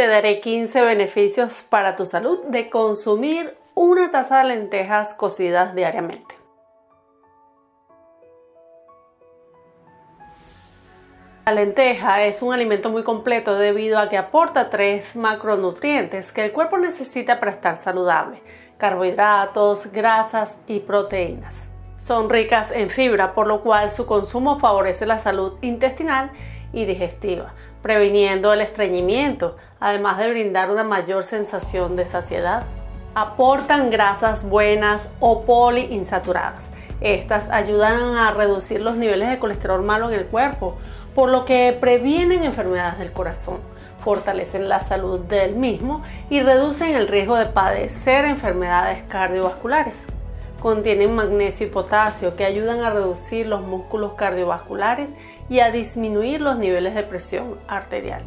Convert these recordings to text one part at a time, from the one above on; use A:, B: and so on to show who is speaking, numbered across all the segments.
A: te daré 15 beneficios para tu salud de consumir una taza de lentejas cocidas diariamente. La lenteja es un alimento muy completo debido a que aporta tres macronutrientes que el cuerpo necesita para estar saludable, carbohidratos, grasas y proteínas. Son ricas en fibra, por lo cual su consumo favorece la salud intestinal y digestiva, previniendo el estreñimiento, además de brindar una mayor sensación de saciedad. Aportan grasas buenas o poliinsaturadas. Estas ayudan a reducir los niveles de colesterol malo en el cuerpo, por lo que previenen enfermedades del corazón, fortalecen la salud del mismo y reducen el riesgo de padecer enfermedades cardiovasculares. Contienen magnesio y potasio que ayudan a reducir los músculos cardiovasculares y a disminuir los niveles de presión arterial.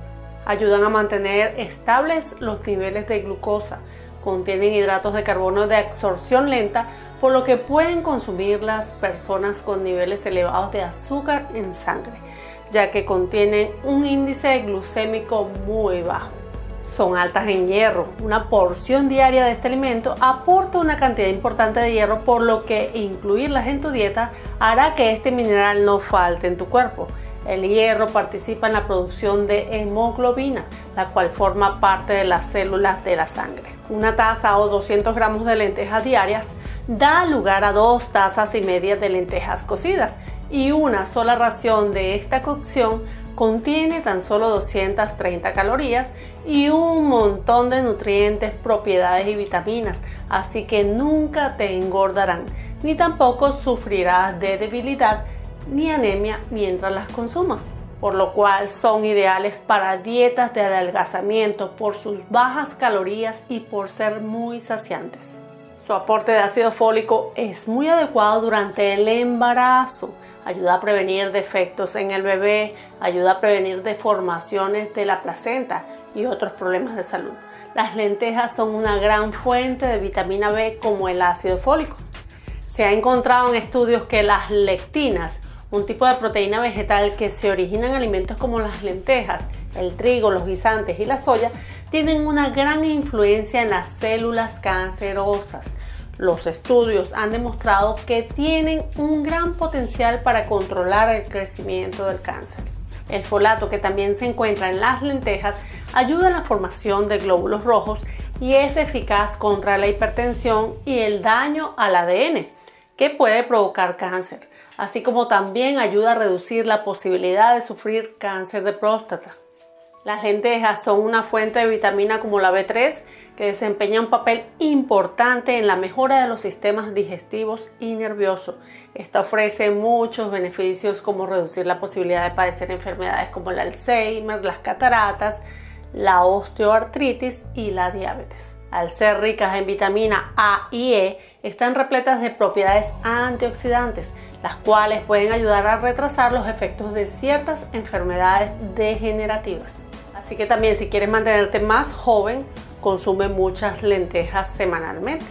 A: Ayudan a mantener estables los niveles de glucosa. Contienen hidratos de carbono de absorción lenta, por lo que pueden consumir las personas con niveles elevados de azúcar en sangre ya que contienen un índice glucémico muy bajo. Son altas en hierro. Una porción diaria de este alimento aporta una cantidad importante de hierro, por lo que incluirlas en tu dieta hará que este mineral no falte en tu cuerpo. El hierro participa en la producción de hemoglobina, la cual forma parte de las células de la sangre. Una taza o 200 gramos de lentejas diarias da lugar a dos tazas y media de lentejas cocidas y una sola ración de esta cocción contiene tan solo 230 calorías y un montón de nutrientes, propiedades y vitaminas, así que nunca te engordarán, ni tampoco sufrirás de debilidad ni anemia mientras las consumas, por lo cual son ideales para dietas de adelgazamiento por sus bajas calorías y por ser muy saciantes. Su aporte de ácido fólico es muy adecuado durante el embarazo, ayuda a prevenir defectos en el bebé, ayuda a prevenir deformaciones de la placenta y otros problemas de salud. Las lentejas son una gran fuente de vitamina B como el ácido fólico. Se ha encontrado en estudios que las lectinas, un tipo de proteína vegetal que se origina en alimentos como las lentejas, el trigo, los guisantes y la soya, tienen una gran influencia en las células cancerosas los estudios han demostrado que tienen un gran potencial para controlar el crecimiento del cáncer. El folato, que también se encuentra en las lentejas, ayuda en la formación de glóbulos rojos y es eficaz contra la hipertensión y el daño al ADN, que puede provocar cáncer, así como también ayuda a reducir la posibilidad de sufrir cáncer de próstata. Las lentejas son una fuente de vitamina como la B3 que desempeña un papel importante en la mejora de los sistemas digestivos y nerviosos. Esta ofrece muchos beneficios como reducir la posibilidad de padecer enfermedades como el Alzheimer, las cataratas, la osteoartritis y la diabetes. Al ser ricas en vitamina A y E, están repletas de propiedades antioxidantes, las cuales pueden ayudar a retrasar los efectos de ciertas enfermedades degenerativas. Así que también si quieres mantenerte más joven, consume muchas lentejas semanalmente.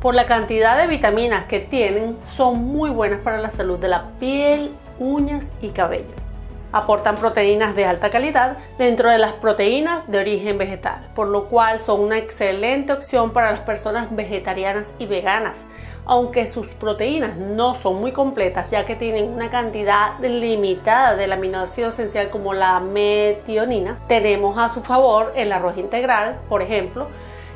A: Por la cantidad de vitaminas que tienen, son muy buenas para la salud de la piel, uñas y cabello. Aportan proteínas de alta calidad dentro de las proteínas de origen vegetal, por lo cual son una excelente opción para las personas vegetarianas y veganas, aunque sus proteínas no son muy completas ya que tienen una cantidad limitada del aminoácido esencial como la metionina, tenemos a su favor el arroz integral, por ejemplo,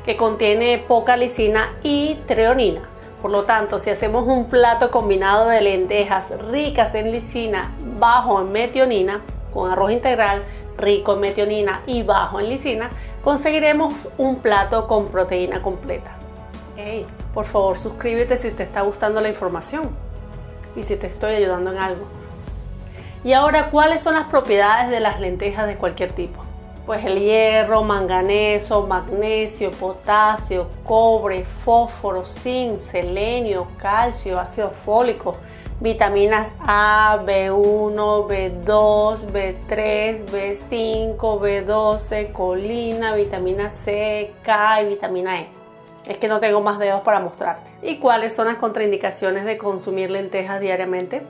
A: que contiene poca lisina y treonina. Por lo tanto, si hacemos un plato combinado de lentejas ricas en lisina, bajo en metionina, con arroz integral rico en metionina y bajo en lisina, conseguiremos un plato con proteína completa. Hey, por favor suscríbete si te está gustando la información y si te estoy ayudando en algo. Y ahora, ¿cuáles son las propiedades de las lentejas de cualquier tipo? Pues el hierro, manganeso, magnesio, potasio, cobre, fósforo, zinc, selenio, calcio, ácido fólico, vitaminas A, B1, B2, B3, B5, B12, colina, vitamina C, K y vitamina E. Es que no tengo más dedos para mostrarte. ¿Y cuáles son las contraindicaciones de consumir lentejas diariamente?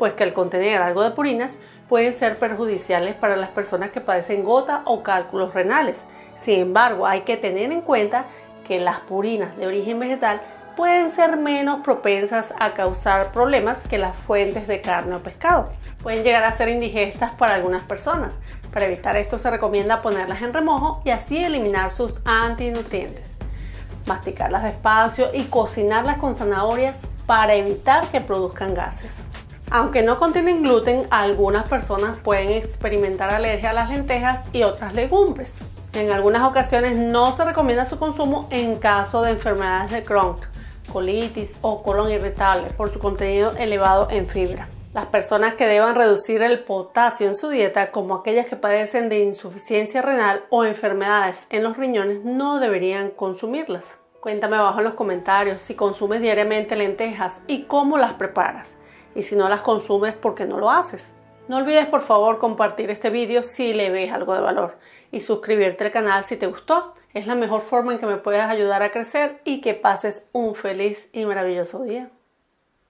A: Pues que al contener algo de purinas pueden ser perjudiciales para las personas que padecen gota o cálculos renales. Sin embargo, hay que tener en cuenta que las purinas de origen vegetal pueden ser menos propensas a causar problemas que las fuentes de carne o pescado. Pueden llegar a ser indigestas para algunas personas. Para evitar esto se recomienda ponerlas en remojo y así eliminar sus antinutrientes. Masticarlas despacio y cocinarlas con zanahorias para evitar que produzcan gases. Aunque no contienen gluten, algunas personas pueden experimentar alergia a las lentejas y otras legumbres. En algunas ocasiones no se recomienda su consumo en caso de enfermedades de Crohn, colitis o colon irritable por su contenido elevado en fibra. Las personas que deban reducir el potasio en su dieta, como aquellas que padecen de insuficiencia renal o enfermedades en los riñones, no deberían consumirlas. Cuéntame abajo en los comentarios si consumes diariamente lentejas y cómo las preparas. Y si no las consumes, ¿por qué no lo haces? No olvides por favor compartir este vídeo si le ves algo de valor y suscribirte al canal si te gustó. Es la mejor forma en que me puedas ayudar a crecer y que pases un feliz y maravilloso día.